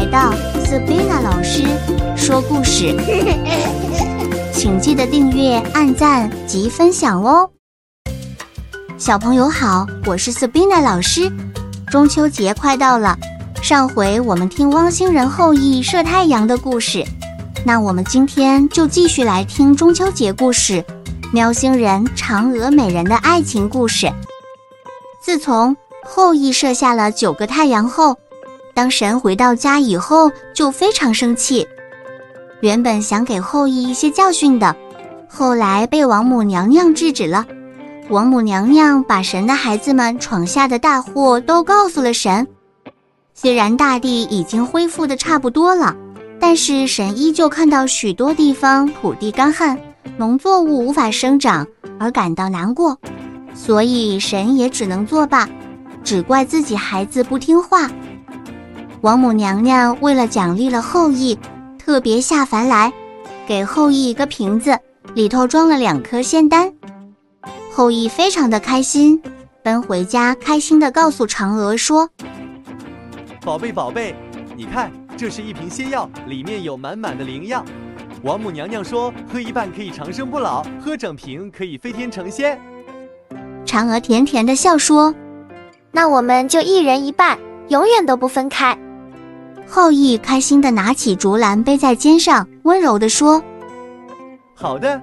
来到 Sabina 老师说故事，请记得订阅、按赞及分享哦。小朋友好，我是 Sabina 老师。中秋节快到了，上回我们听汪星人后羿射太阳的故事，那我们今天就继续来听中秋节故事——喵星人嫦娥美人的爱情故事。自从后羿射下了九个太阳后，当神回到家以后，就非常生气。原本想给后羿一些教训的，后来被王母娘娘制止了。王母娘娘把神的孩子们闯下的大祸都告诉了神。虽然大地已经恢复的差不多了，但是神依旧看到许多地方土地干旱，农作物无法生长而感到难过，所以神也只能作罢，只怪自己孩子不听话。王母娘娘为了奖励了后羿，特别下凡来，给后羿一个瓶子，里头装了两颗仙丹。后羿非常的开心，奔回家，开心的告诉嫦娥说：“宝贝宝贝，你看，这是一瓶仙药，里面有满满的灵药。王母娘娘说，喝一半可以长生不老，喝整瓶可以飞天成仙。”嫦娥甜甜的笑说：“那我们就一人一半，永远都不分开。”后羿开心地拿起竹篮背在肩上，温柔地说：“好的，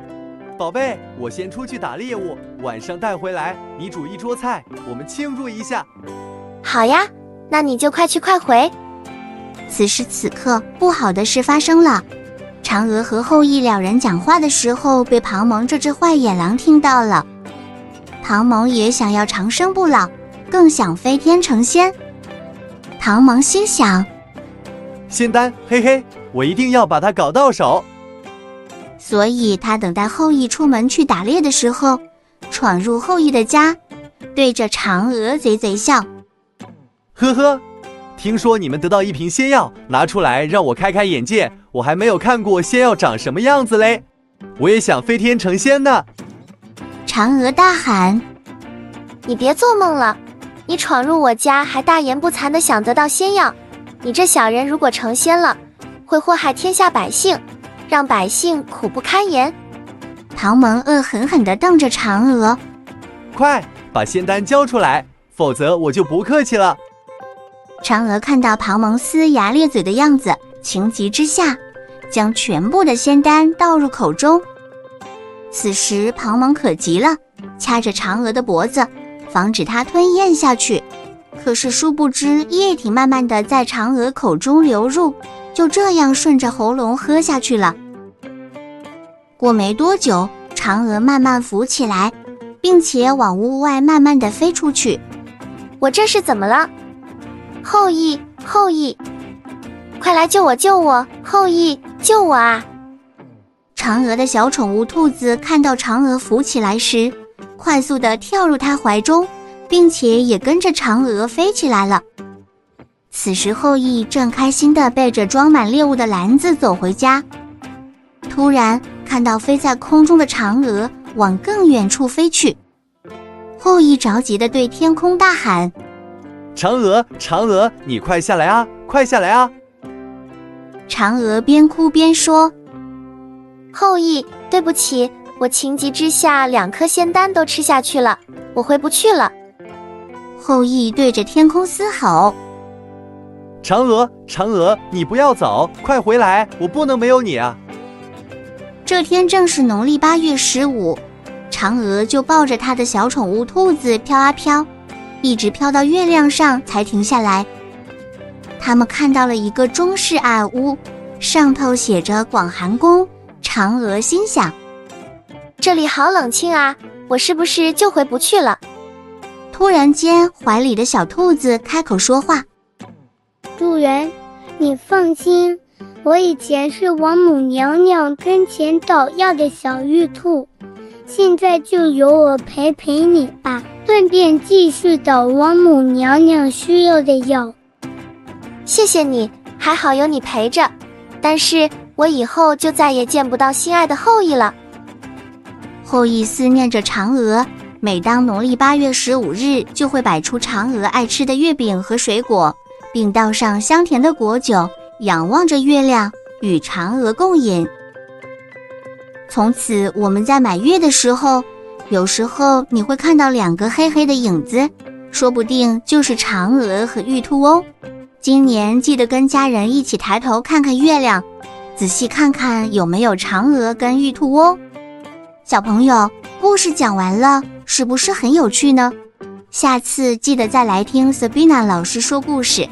宝贝，我先出去打猎物，晚上带回来，你煮一桌菜，我们庆祝一下。”好呀，那你就快去快回。此时此刻，不好的事发生了。嫦娥和后羿两人讲话的时候，被庞蒙这只坏野狼听到了。庞蒙也想要长生不老，更想飞天成仙。庞蒙心想。仙丹，嘿嘿，我一定要把它搞到手。所以他等待后羿出门去打猎的时候，闯入后羿的家，对着嫦娥贼贼笑。呵呵，听说你们得到一瓶仙药，拿出来让我开开眼界。我还没有看过仙药长什么样子嘞，我也想飞天成仙呢。嫦娥大喊：“你别做梦了！你闯入我家，还大言不惭的想得到仙药。”你这小人，如果成仙了，会祸害天下百姓，让百姓苦不堪言。唐蒙恶狠狠地瞪着嫦娥，快把仙丹交出来，否则我就不客气了。嫦娥看到庞蒙呲牙咧嘴的样子，情急之下，将全部的仙丹倒入口中。此时庞蒙可急了，掐着嫦娥的脖子，防止她吞咽下去。可是，殊不知液体慢慢的在嫦娥口中流入，就这样顺着喉咙喝下去了。过没多久，嫦娥慢慢浮起来，并且往屋外慢慢的飞出去。我这是怎么了？后羿，后羿，快来救我，救我！后羿，救我啊！嫦娥的小宠物兔子看到嫦娥浮起来时，快速的跳入她怀中。并且也跟着嫦娥飞起来了。此时，后羿正开心地背着装满猎物的篮子走回家，突然看到飞在空中的嫦娥往更远处飞去。后羿着急地对天空大喊：“嫦娥，嫦娥，你快下来啊，快下来啊！”嫦娥边哭边说：“后羿，对不起，我情急之下两颗仙丹都吃下去了，我回不去了。”后羿对着天空嘶吼：“嫦娥，嫦娥，你不要走，快回来！我不能没有你啊！”这天正是农历八月十五，嫦娥就抱着她的小宠物兔子飘啊飘，一直飘到月亮上才停下来。他们看到了一个中式矮屋，上头写着“广寒宫”。嫦娥心想：“这里好冷清啊，我是不是就回不去了？”突然间，怀里的小兔子开口说话：“主人，你放心，我以前是王母娘娘跟前捣药的小玉兔，现在就由我陪陪你吧，顺便继续捣王母娘娘需要的药。谢谢你，还好有你陪着。但是我以后就再也见不到心爱的后羿了。”后羿思念着嫦娥。每当农历八月十五日，就会摆出嫦娥爱吃的月饼和水果，并倒上香甜的果酒，仰望着月亮，与嫦娥共饮。从此，我们在满月的时候，有时候你会看到两个黑黑的影子，说不定就是嫦娥和玉兔哦。今年记得跟家人一起抬头看看月亮，仔细看看有没有嫦娥跟玉兔哦。小朋友，故事讲完了，是不是很有趣呢？下次记得再来听 Sabina 老师说故事。